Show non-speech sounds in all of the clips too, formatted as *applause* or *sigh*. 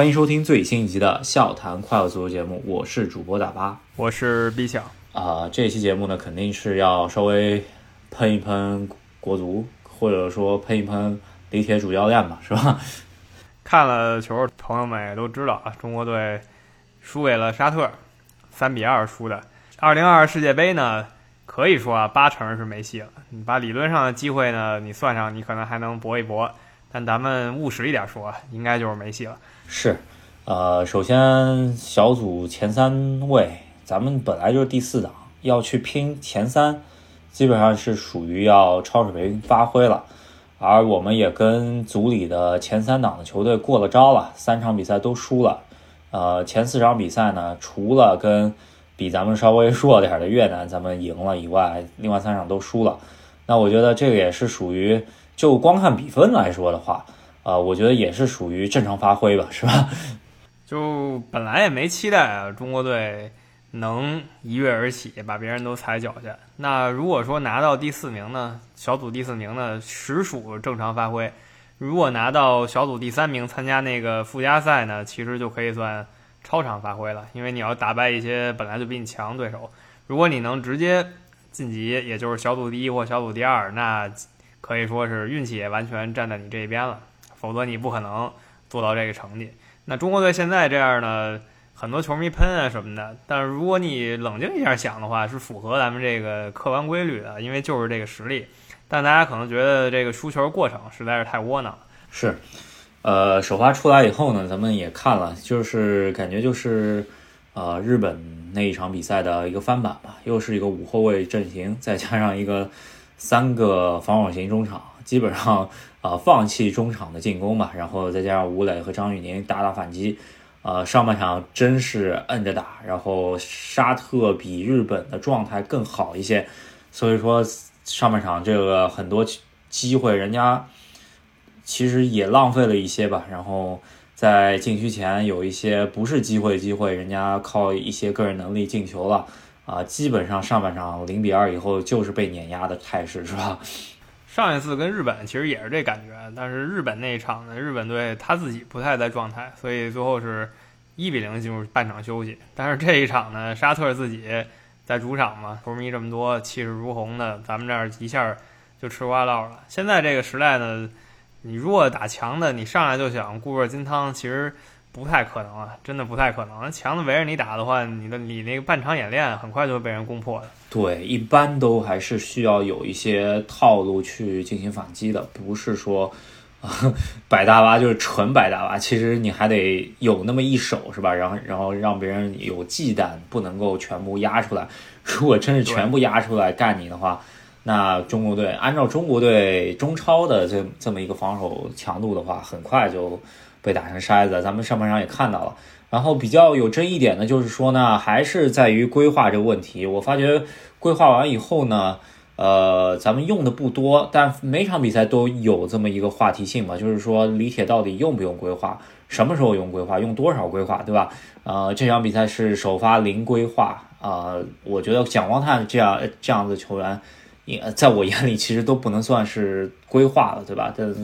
欢迎收听最新一集的《笑谈快乐足球》节目，我是主播大巴，我是 B 小啊。这期节目呢，肯定是要稍微喷一喷国足，或者说喷一喷李铁主教练吧，是吧？看了球，朋友们也都知道啊，中国队输给了沙特，三比二输的。二零二二世界杯呢，可以说啊，八成是没戏了。你把理论上的机会呢，你算上，你可能还能搏一搏。但咱们务实一点说，应该就是没戏了。是，呃，首先小组前三位，咱们本来就是第四档，要去拼前三，基本上是属于要超水平发挥了。而我们也跟组里的前三档的球队过了招了，三场比赛都输了。呃，前四场比赛呢，除了跟比咱们稍微弱点的越南咱们赢了以外，另外三场都输了。那我觉得这个也是属于。就光看比分来说的话，啊，我觉得也是属于正常发挥吧，是吧？*laughs* 就本来也没期待啊，中国队能一跃而起，把别人都踩脚下。那如果说拿到第四名呢，小组第四名呢，实属正常发挥。如果拿到小组第三名，参加那个附加赛呢，其实就可以算超常发挥了，因为你要打败一些本来就比你强对手。如果你能直接晋级，也就是小组第一或小组第二，那。可以说是运气也完全站在你这一边了，否则你不可能做到这个成绩。那中国队现在这样呢，很多球迷喷啊什么的，但是如果你冷静一下想的话，是符合咱们这个客观规律的，因为就是这个实力。但大家可能觉得这个输球过程实在是太窝囊了。是，呃，首发出来以后呢，咱们也看了，就是感觉就是，呃，日本那一场比赛的一个翻版吧，又是一个五后卫阵型，再加上一个。三个防守型中场，基本上啊放弃中场的进攻吧，*laughs* 然后再加上吴磊和张玉宁打打反击，呃上半场真是摁着打，然后沙特比日本的状态更好一些，所以说上半场这个很多机会人家其实也浪费了一些吧，然后在禁区前有一些不是机会机会，人家靠一些个人能力进球了。啊，基本上上半场零比二以后就是被碾压的态势，是吧？上一次跟日本其实也是这感觉，但是日本那一场呢，日本队他自己不太在状态，所以最后是一比零进入半场休息。但是这一场呢，沙特自己在主场嘛，球迷这么多，气势如虹的，咱们这儿一下就吃瓜唠了。现在这个时代呢，你如果打强的，你上来就想固若金汤，其实。不太可能啊，真的不太可能。强子围着你打的话，你的你那个半场演练很快就会被人攻破的。对，一般都还是需要有一些套路去进行反击的，不是说摆大巴就是纯摆大巴。其实你还得有那么一手，是吧？然后然后让别人有忌惮，不能够全部压出来。如果真是全部压出来干你的话，那中国队按照中国队中超的这这么一个防守强度的话，很快就。被打成筛子，咱们上半场也看到了。然后比较有争议点的就是说呢，还是在于规划这个问题。我发觉规划完以后呢，呃，咱们用的不多，但每场比赛都有这么一个话题性嘛，就是说李铁到底用不用规划，什么时候用规划，用多少规划，对吧？呃，这场比赛是首发零规划啊，我觉得蒋光太这样这样子球员，也在我眼里其实都不能算是规划了，对吧？这。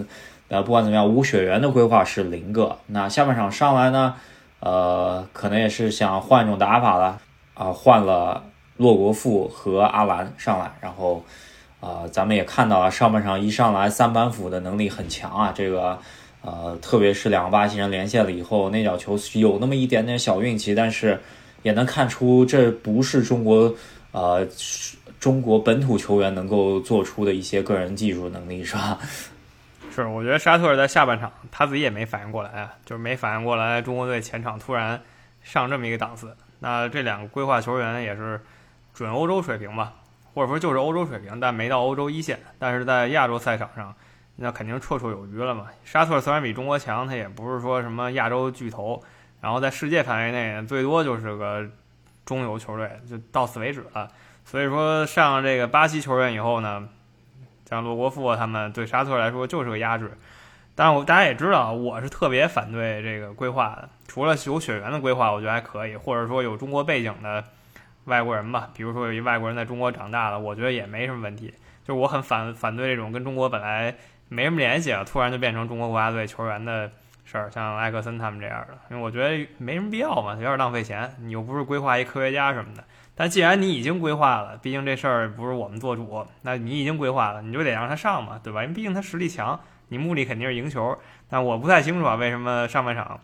呃，不管怎么样，吴雪源的规划是零个。那下半场上来呢，呃，可能也是想换一种打法了啊，换了洛国富和阿兰上来，然后，呃，咱们也看到了上半场一上来三板斧的能力很强啊，这个，呃，特别是两个巴西人连线了以后，那脚球有那么一点点小运气，但是也能看出这不是中国，呃，中国本土球员能够做出的一些个人技术能力，是吧？是，我觉得沙特在下半场他自己也没反应过来啊，就是没反应过来，中国队前场突然上这么一个档次。那这两个规划球员也是准欧洲水平吧，或者说就是欧洲水平，但没到欧洲一线。但是在亚洲赛场上，那肯定绰绰有余了嘛。沙特虽然比中国强，他也不是说什么亚洲巨头，然后在世界范围内最多就是个中游球队，就到此为止了。所以说上这个巴西球员以后呢？像罗国富他们对沙特来说就是个压制，但是我大家也知道，我是特别反对这个规划的。除了有血缘的规划，我觉得还可以，或者说有中国背景的外国人吧，比如说有一外国人在中国长大的，我觉得也没什么问题。就是我很反反对这种跟中国本来没什么联系啊，突然就变成中国国家队球员的事儿，像埃克森他们这样的，因为我觉得没什么必要嘛，有点浪费钱。你又不是规划一科学家什么的。但既然你已经规划了，毕竟这事儿不是我们做主，那你已经规划了，你就得让他上嘛，对吧？因为毕竟他实力强，你目的肯定是赢球。但我不太清楚啊，为什么上半场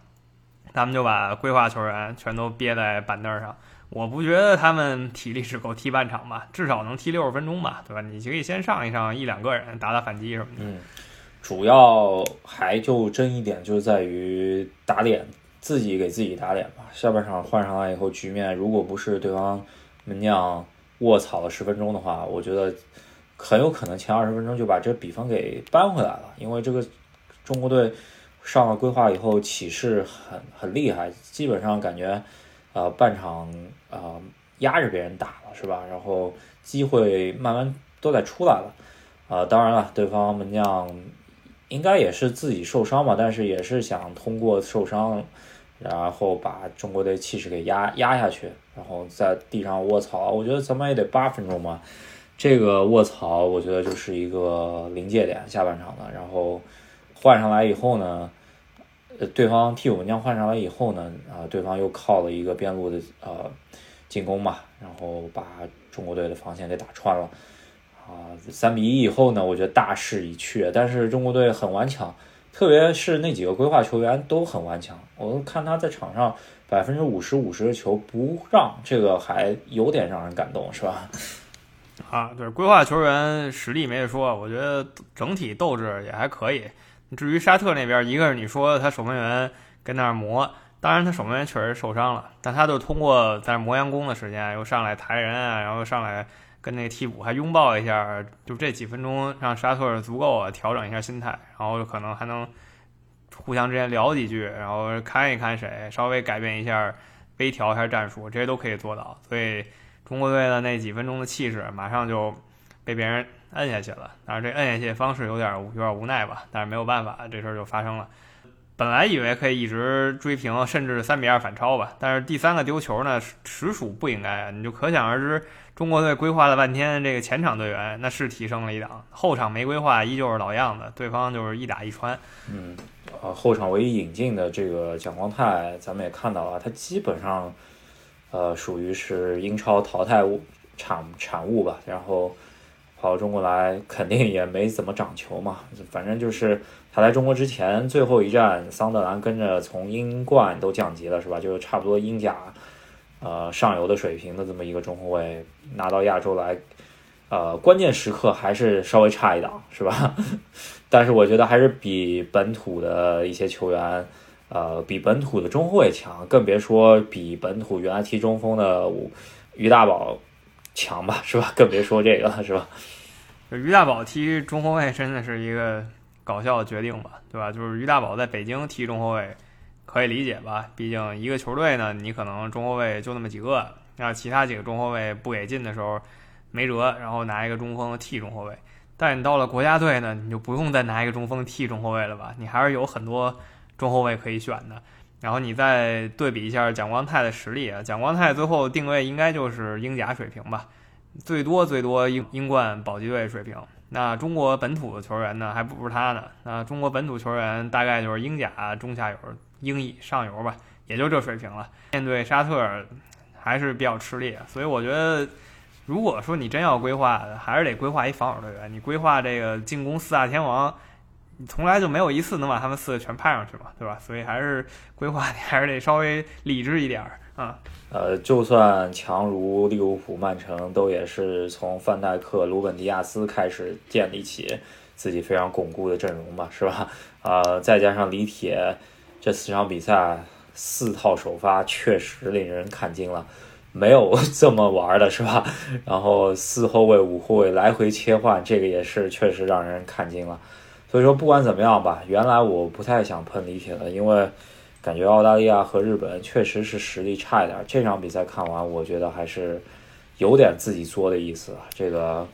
他们就把规划球员全都憋在板凳上？我不觉得他们体力只够踢半场吧，至少能踢六十分钟吧，对吧？你可以先上一上一两个人，打打反击什么的。嗯，主要还就争议点就在于打脸，自己给自己打脸吧。下半场换上来以后，局面如果不是对方门将卧槽了十分钟的话，我觉得很有可能前二十分钟就把这比分给扳回来了，因为这个中国队上了规划以后起势很很厉害，基本上感觉。呃，半场啊压着别人打了是吧？然后机会慢慢都在出来了，啊，当然了，对方门将应该也是自己受伤嘛，但是也是想通过受伤，然后把中国队气势给压压下去，然后在地上卧槽，我觉得怎么也得八分钟吧，这个卧槽，我觉得就是一个临界点，下半场的，然后换上来以后呢。呃对方替补门将换上来以后呢，啊，对方又靠了一个边路的呃进攻嘛，然后把中国队的防线给打穿了，啊，三比一以后呢，我觉得大势已去，但是中国队很顽强，特别是那几个规划球员都很顽强，我看他在场上百分之五十五十的球不让，这个还有点让人感动，是吧？啊，对，规划球员实力没得说，我觉得整体斗志也还可以。至于沙特那边，一个是你说他守门员跟那儿磨，当然他守门员确实受伤了，但他就通过在磨洋工的时间，又上来抬人啊，然后上来跟那个替补还拥抱一下，就这几分钟让沙特足够啊调整一下心态，然后可能还能互相之间聊几句，然后看一看谁稍微改变一下，微调一下战术，这些都可以做到。所以中国队的那几分钟的气势，马上就被别人。摁下去了，但是这摁下去的方式有点有点无奈吧，但是没有办法，这事儿就发生了。本来以为可以一直追平，甚至三比二反超吧，但是第三个丢球呢，实属不应该啊！你就可想而知，中国队规划了半天，这个前场队员那是提升了一档，后场没规划，依旧是老样子，对方就是一打一穿。嗯，呃，后场唯一引进的这个蒋光太，咱们也看到了，他基本上，呃，属于是英超淘汰物产产物吧，然后。跑到中国来肯定也没怎么长球嘛，反正就是他来中国之前最后一站，桑德兰跟着从英冠都降级了是吧？就差不多英甲，呃上游的水平的这么一个中后卫，拿到亚洲来，呃关键时刻还是稍微差一档是吧？*laughs* 但是我觉得还是比本土的一些球员，呃比本土的中后卫强，更别说比本土原来踢中锋的于大宝。强吧，是吧？*laughs* 更别说这个了，是吧？于大宝踢中后卫真的是一个搞笑的决定吧，对吧？就是于大宝在北京踢中后卫可以理解吧？毕竟一个球队呢，你可能中后卫就那么几个，那其他几个中后卫不给劲的时候没辙，然后拿一个中锋替中后卫。但你到了国家队呢，你就不用再拿一个中锋替中后卫了吧？你还是有很多中后卫可以选的。然后你再对比一下蒋光太的实力啊，蒋光太最后定位应该就是英甲水平吧，最多最多英英冠保级队水平。那中国本土的球员呢，还不如他呢。那中国本土球员大概就是英甲中下游、英乙上游吧，也就这水平了。面对沙特还是比较吃力，所以我觉得，如果说你真要规划，还是得规划一防守队员。你规划这个进攻四大天王。你从来就没有一次能把他们四个全派上去嘛，对吧？所以还是规划你还是得稍微理智一点啊。呃，就算强如利物浦、曼城，都也是从范戴克、鲁本迪亚斯开始建立起自己非常巩固的阵容嘛，是吧？啊，再加上李铁这四场比赛四套首发，确实令人看惊了，没有 *laughs* 这么玩的是吧？然后四后卫、五后卫来回切换，这个也是确实让人看惊了。所以说，不管怎么样吧，原来我不太想喷李铁的，因为感觉澳大利亚和日本确实是实力差一点。这场比赛看完，我觉得还是有点自己作的意思。这个，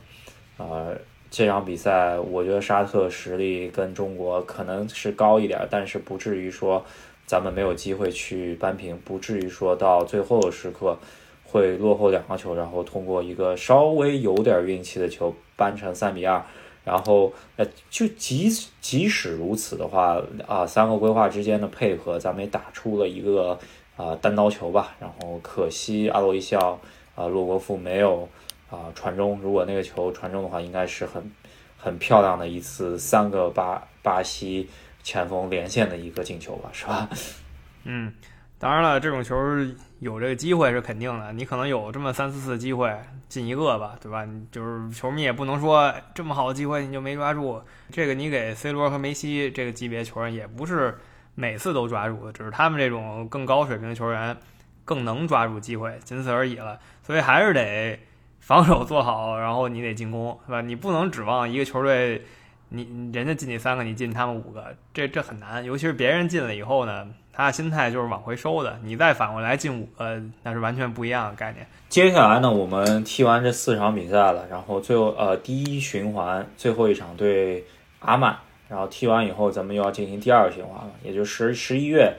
呃，这场比赛，我觉得沙特实力跟中国可能是高一点，但是不至于说咱们没有机会去扳平，不至于说到最后的时刻会落后两个球，然后通过一个稍微有点运气的球扳成三比二。然后呃，就即即使如此的话啊，三个规划之间的配合，咱们也打出了一个啊单刀球吧。然后可惜阿罗伊肖啊，洛国富没有啊传中。如果那个球传中的话，应该是很很漂亮的一次三个巴巴西前锋连线的一个进球吧，是吧？*laughs* 嗯。当然了，这种球有这个机会是肯定的。你可能有这么三四次机会进一个吧，对吧？就是球迷也不能说这么好的机会你就没抓住。这个你给 C 罗和梅西这个级别球员也不是每次都抓住的，只是他们这种更高水平的球员更能抓住机会，仅此而已了。所以还是得防守做好，然后你得进攻，是吧？你不能指望一个球队，你人家进你三个，你进他们五个，这这很难。尤其是别人进了以后呢？他心态就是往回收的，你再反过来进五个，那是完全不一样的概念。接下来呢，我们踢完这四场比赛了，然后最后呃第一循环最后一场对阿曼，然后踢完以后，咱们又要进行第二个循环了，也就十十一月，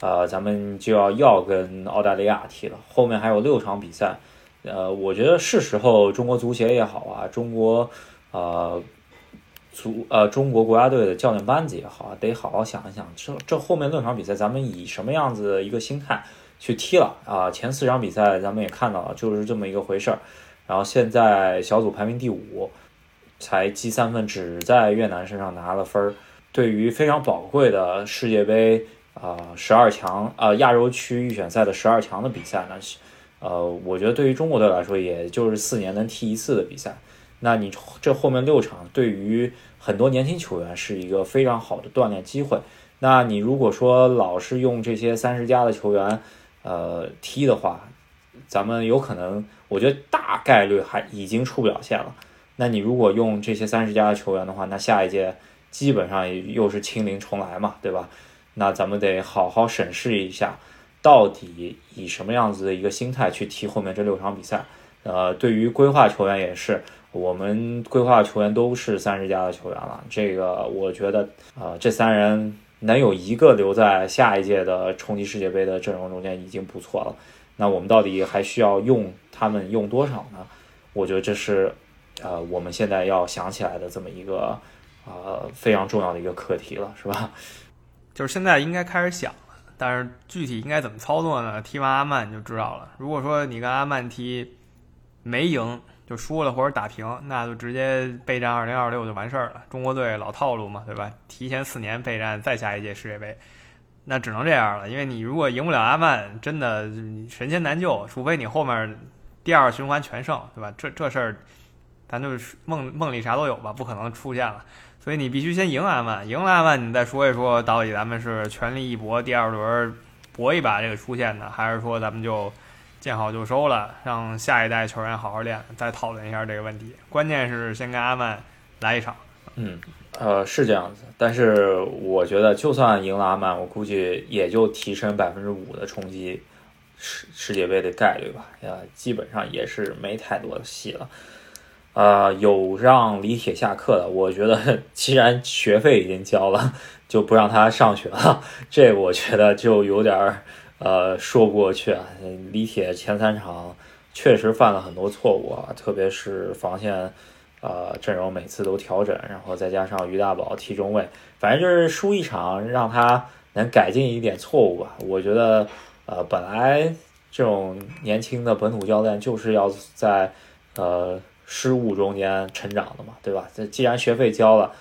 呃，咱们就要要跟澳大利亚踢了。后面还有六场比赛，呃，我觉得是时候中国足协也好啊，中国呃。足呃，中国国家队的教练班子也好，得好好想一想，这这后面六场比赛，咱们以什么样子一个心态去踢了啊？前四场比赛咱们也看到了，就是这么一个回事儿。然后现在小组排名第五，才积三分，只在越南身上拿了分儿。对于非常宝贵的世界杯啊十二强啊亚洲区预选赛的十二强的比赛呢，呃，我觉得对于中国队来说，也就是四年能踢一次的比赛。那你这后面六场对于很多年轻球员是一个非常好的锻炼机会。那你如果说老是用这些三十加的球员，呃，踢的话，咱们有可能，我觉得大概率还已经出不了线了。那你如果用这些三十加的球员的话，那下一届基本上又是清零重来嘛，对吧？那咱们得好好审视一下，到底以什么样子的一个心态去踢后面这六场比赛。呃，对于规划球员也是。我们规划球员都是三十加的球员了，这个我觉得，呃，这三人能有一个留在下一届的冲击世界杯的阵容中间已经不错了。那我们到底还需要用他们用多少呢？我觉得这是，呃，我们现在要想起来的这么一个，呃，非常重要的一个课题了，是吧？就是现在应该开始想，但是具体应该怎么操作呢？踢完阿曼你就知道了。如果说你跟阿曼踢没赢，就输了或者打平，那就直接备战二零二六就完事儿了。中国队老套路嘛，对吧？提前四年备战再下一届世界杯，那只能这样了。因为你如果赢不了阿曼，真的神仙难救，除非你后面第二循环全胜，对吧？这这事儿，咱就是梦梦里啥都有吧，不可能出现了。所以你必须先赢阿曼，赢了阿曼，你再说一说到底咱们是全力一搏，第二轮搏一把这个出线呢，还是说咱们就？见好就收了，让下一代球员好好练，再讨论一下这个问题。关键是先跟阿曼来一场。嗯，呃，是这样子。但是我觉得，就算赢了阿曼，我估计也就提升百分之五的冲击世世界杯的概率吧。呃，基本上也是没太多的戏了。呃，有让李铁下课的，我觉得 *laughs* 既然学费已经交了，就不让他上学了。这我觉得就有点儿。呃，说不过去啊！李铁前三场确实犯了很多错误啊，特别是防线，呃，阵容每次都调整，然后再加上于大宝踢中卫，反正就是输一场，让他能改进一点错误吧。我觉得，呃，本来这种年轻的本土教练就是要在呃失误中间成长的嘛，对吧？这既然学费交了，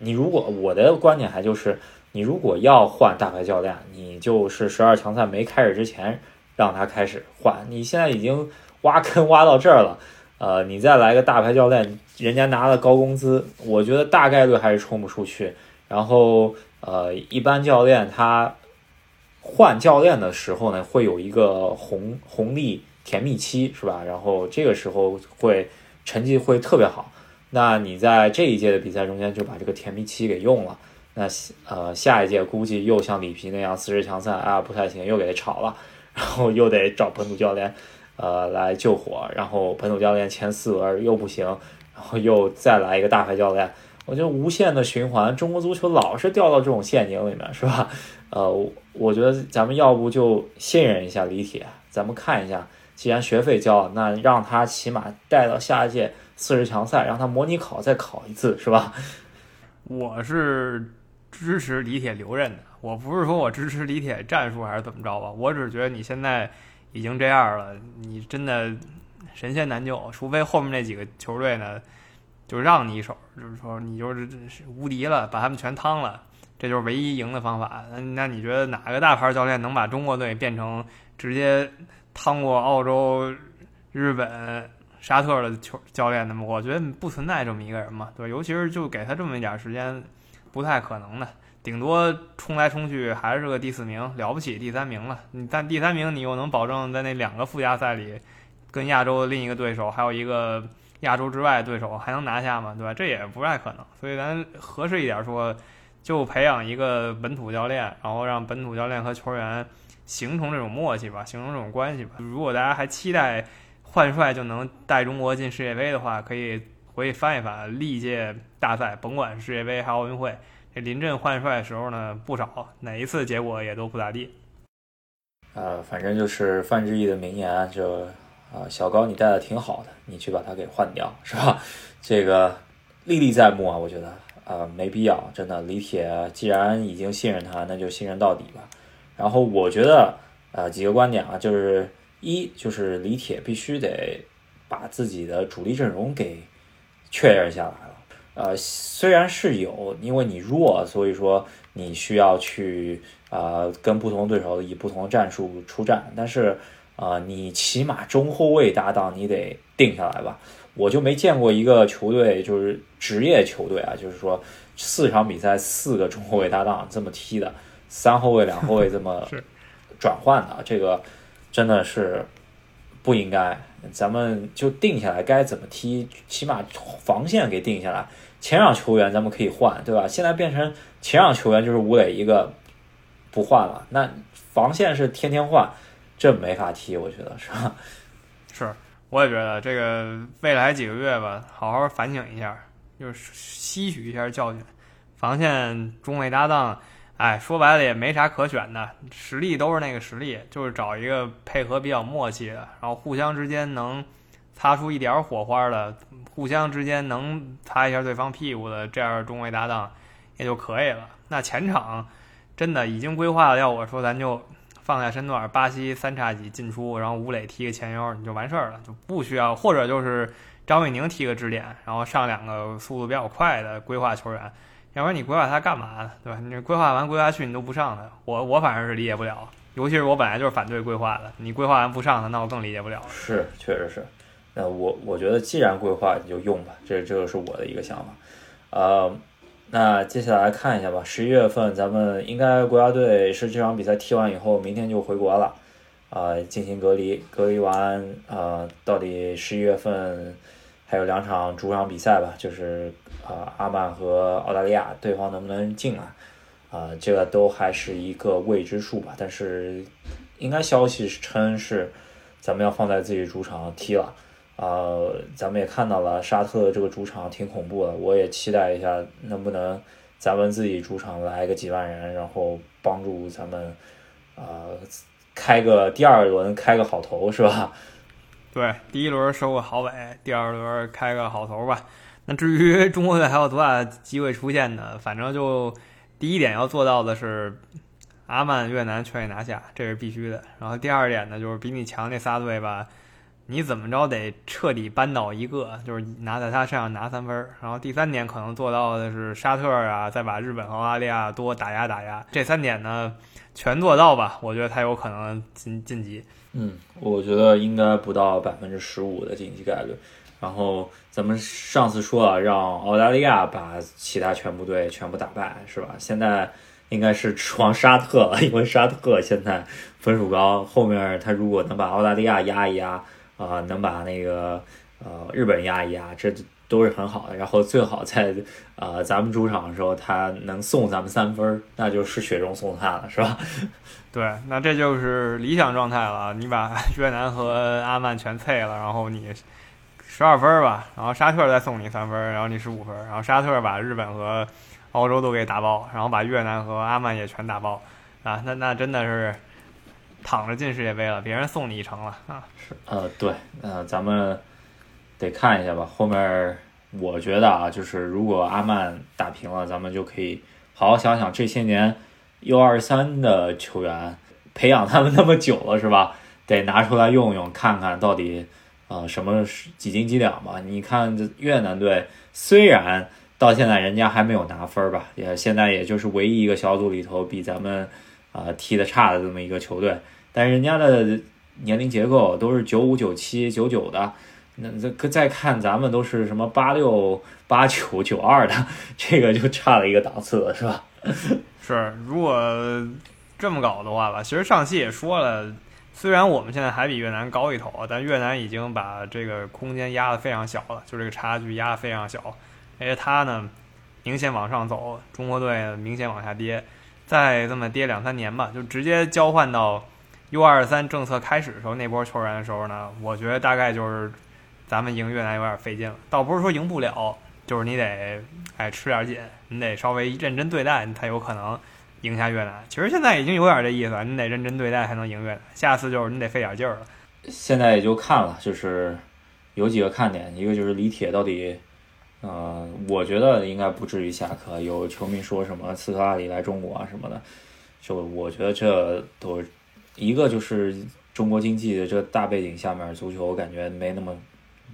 你如果我的观点还就是。你如果要换大牌教练，你就是十二强赛没开始之前让他开始换。你现在已经挖坑挖到这儿了，呃，你再来个大牌教练，人家拿了高工资，我觉得大概率还是冲不出去。然后，呃，一般教练他换教练的时候呢，会有一个红红利甜蜜期，是吧？然后这个时候会成绩会特别好。那你在这一届的比赛中间就把这个甜蜜期给用了。那呃，下一届估计又像里皮那样四十强赛啊不太行，又给他炒了，然后又得找本土教练，呃来救火，然后本土教练前四轮又不行，然后又再来一个大牌教练，我觉得无限的循环，中国足球老是掉到这种陷阱里面，是吧？*laughs* 呃，我觉得咱们要不就信任一下李铁，咱们看一下，既然学费交了，那让他起码带到下一届四十强赛，让他模拟考再考一次，是吧？我是支持李铁留任的，我不是说我支持李铁战术还是怎么着吧，我只是觉得你现在已经这样了，你真的神仙难救，除非后面那几个球队呢就让你一手，就是说你就是无敌了，把他们全趟了，这就是唯一赢的方法。那你觉得哪个大牌教练能把中国队变成直接趟过澳洲、日本？沙特的球教练的吗？我觉得不存在这么一个人嘛，对吧？尤其是就给他这么一点时间，不太可能的。顶多冲来冲去还是个第四名，了不起第三名了。你但第三名你又能保证在那两个附加赛里，跟亚洲的另一个对手，还有一个亚洲之外对手还能拿下吗？对吧？这也不太可能。所以咱合适一点说，就培养一个本土教练，然后让本土教练和球员形成这种默契吧，形成这种关系吧。如果大家还期待。换帅就能带中国进世界杯的话，可以回去翻一翻历届大赛，甭管世界杯还奥运会，这临阵换帅的时候呢不少，哪一次结果也都不咋地。呃，反正就是范志毅的名言，就啊，小高你带的挺好的，你去把他给换掉，是吧？这个历历在目啊，我觉得啊没必要，真的。李铁既然已经信任他，那就信任到底吧。然后我觉得啊几个观点啊，就是。一就是李铁必须得把自己的主力阵容给确认下来了。呃，虽然是有，因为你弱，所以说你需要去呃跟不同对手以不同的战术出战。但是啊，你起码中后卫搭档你得定下来吧。我就没见过一个球队就是职业球队啊，就是说四场比赛四个中后卫搭档这么踢的，三后卫两后卫这么 *laughs* 转换的这个。真的是不应该，咱们就定下来该怎么踢，起码防线给定下来。前场球员咱们可以换，对吧？现在变成前场球员就是吴磊一个不换了，那防线是天天换，这没法踢，我觉得是吧？*laughs* 是，我也觉得这个未来几个月吧，好好反省一下，就是吸取一下教训，防线中卫搭档。哎，说白了也没啥可选的，实力都是那个实力，就是找一个配合比较默契的，然后互相之间能擦出一点火花的，互相之间能擦一下对方屁股的这样中卫搭档也就可以了。那前场真的已经规划了，要我说咱就放下身段，巴西三叉戟进出，然后吴磊踢个前腰，你就完事儿了，就不需要，或者就是张伟宁踢个支点，然后上两个速度比较快的规划球员。要不然你规划它干嘛呢？对吧？你规划完规划去你都不上它，我我反正是理解不了。尤其是我本来就是反对规划的，你规划完不上他，那我更理解不了。是，确实是。那我我觉得既然规划你就用吧，这这个是我的一个想法。呃，那接下来看一下吧。十一月份咱们应该国家队是这场比赛踢完以后，明天就回国了，啊，进行隔离。隔离完，呃，到底十一月份还有两场主场比赛吧，就是。啊，阿曼和澳大利亚对方能不能进来？啊，这个都还是一个未知数吧。但是，应该消息称是咱们要放在自己主场踢了。啊，咱们也看到了沙特这个主场挺恐怖的。我也期待一下，能不能咱们自己主场来个几万人，然后帮助咱们啊开个第二轮开个好头，是吧？对，第一轮收个好尾，第二轮开个好头吧。那至于中国队还有多大机会出现呢？反正就第一点要做到的是，阿曼、越南全给拿下，这是必须的。然后第二点呢，就是比你强那仨队吧，你怎么着得彻底扳倒一个，就是拿在他身上拿三分。然后第三点可能做到的是沙特啊，再把日本和澳大利亚多打压打压。这三点呢，全做到吧，我觉得才有可能进晋级。嗯，我觉得应该不到百分之十五的晋级概率。然后咱们上次说了，让澳大利亚把其他全部队全部打败，是吧？现在应该是指望沙特了，因为沙特现在分数高，后面他如果能把澳大利亚压一压，啊，能把那个呃日本压一压，这都是很好的。然后最好在呃咱们主场的时候，他能送咱们三分，那就是雪中送炭了，是吧？*laughs* 对，那这就是理想状态了。你把越南和阿曼全脆了，然后你。十二分吧，然后沙特再送你三分，然后你十五分，然后沙特把日本和澳洲都给打爆，然后把越南和阿曼也全打爆，啊，那那真的是躺着进世界杯了，别人送你一程了啊！是，呃，对，呃，咱们得看一下吧。后面我觉得啊，就是如果阿曼打平了，咱们就可以好好想想这些年 U 二三的球员培养他们那么久了，是吧？得拿出来用用，看看到底啊、什么是几斤几两吧。你看这越南队，虽然到现在人家还没有拿分吧，也现在也就是唯一一个小组里头比咱们啊、踢的差的这么一个球队，但是人家的年龄结构都是九五、九七、九九的。那这再看咱们都是什么八六、八九、九二的，这个就差了一个档次了，是吧？*laughs* 是，如果这么搞的话吧，其实上期也说了，虽然我们现在还比越南高一头，但越南已经把这个空间压得非常小了，就这个差距压得非常小，而且它呢明显往上走，中国队明显往下跌，再这么跌两三年吧，就直接交换到 U 二三政策开始的时候那波球员的时候呢，我觉得大概就是咱们赢越南有点费劲了，倒不是说赢不了，就是你得哎吃点紧，你得稍微认真对待，你才有可能。赢下越南，其实现在已经有点这意思了，你得认真对待才能赢越南。下次就是你得费点劲儿了。现在也就看了，就是有几个看点，一个就是李铁到底，呃，我觉得应该不至于下课。有球迷说什么斯科拉里来中国啊什么的，就我觉得这都一个就是中国经济的这大背景下面，足球感觉没那么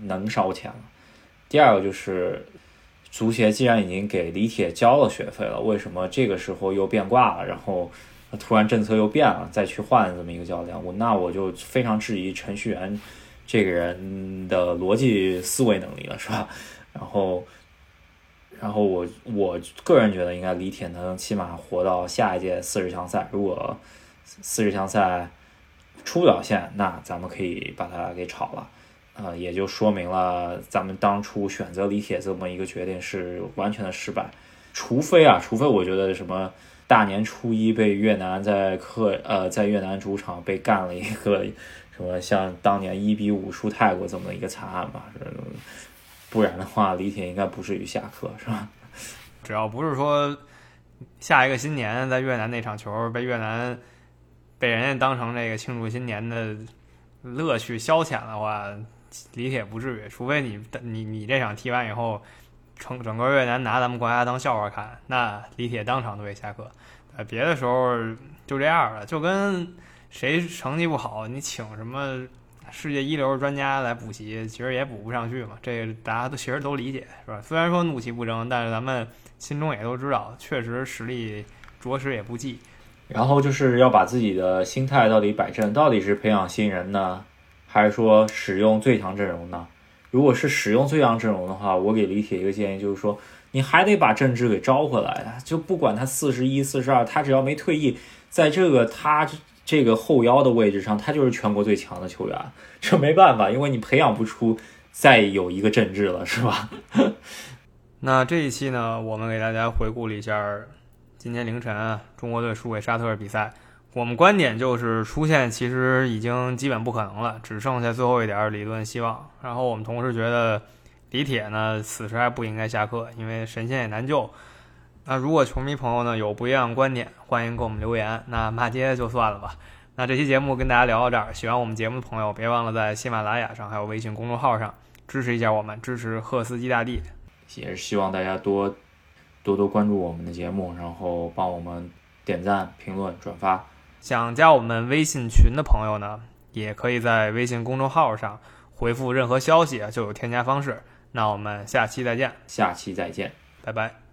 能烧钱了。第二个就是。足协既然已经给李铁交了学费了，为什么这个时候又变卦了？然后突然政策又变了，再去换这么一个教练，我那我就非常质疑程序员这个人的逻辑思维能力了，是吧？*laughs* 然后，然后我我个人觉得应该李铁能起码活到下一届四十强赛，如果四十强赛出不了线，那咱们可以把他给炒了。呃，也就说明了咱们当初选择李铁这么一个决定是完全的失败，除非啊，除非我觉得什么大年初一被越南在客呃在越南主场被干了一个什么像当年一比五输泰国这么一个惨案吧，不然的话李铁应该不至于下课是吧？*laughs* 只要不是说下一个新年在越南那场球被越南被人家当成这个庆祝新年的乐趣消遣的话。李铁不至于，除非你你你这场踢完以后，整整个越南拿咱们国家当笑话看，那李铁当场都得下课。呃，别的时候就这样了，就跟谁成绩不好，你请什么世界一流专家来补习，其实也补不上去嘛。这个大家都其实都理解，是吧？虽然说怒其不争，但是咱们心中也都知道，确实实力着实也不济。然后就是要把自己的心态到底摆正，到底是培养新人呢？还是说使用最强阵容呢？如果是使用最强阵容的话，我给李铁一个建议，就是说你还得把郑智给招回来。就不管他四十一、四十二，他只要没退役，在这个他这个后腰的位置上，他就是全国最强的球员。这没办法，因为你培养不出再有一个郑智了，是吧？*laughs* 那这一期呢，我们给大家回顾了一下今天凌晨，中国队输给沙特尔比赛。我们观点就是出线其实已经基本不可能了，只剩下最后一点理论希望。然后我们同时觉得李铁呢，此时还不应该下课，因为神仙也难救。那如果球迷朋友呢有不一样观点，欢迎给我们留言。那骂街就算了吧。那这期节目跟大家聊到这儿，喜欢我们节目的朋友别忘了在喜马拉雅上还有微信公众号上支持一下我们，支持赫斯基大帝。也是希望大家多多多关注我们的节目，然后帮我们点赞、评论、转发。想加我们微信群的朋友呢，也可以在微信公众号上回复任何消息啊，就有添加方式。那我们下期再见，下期再见，拜拜。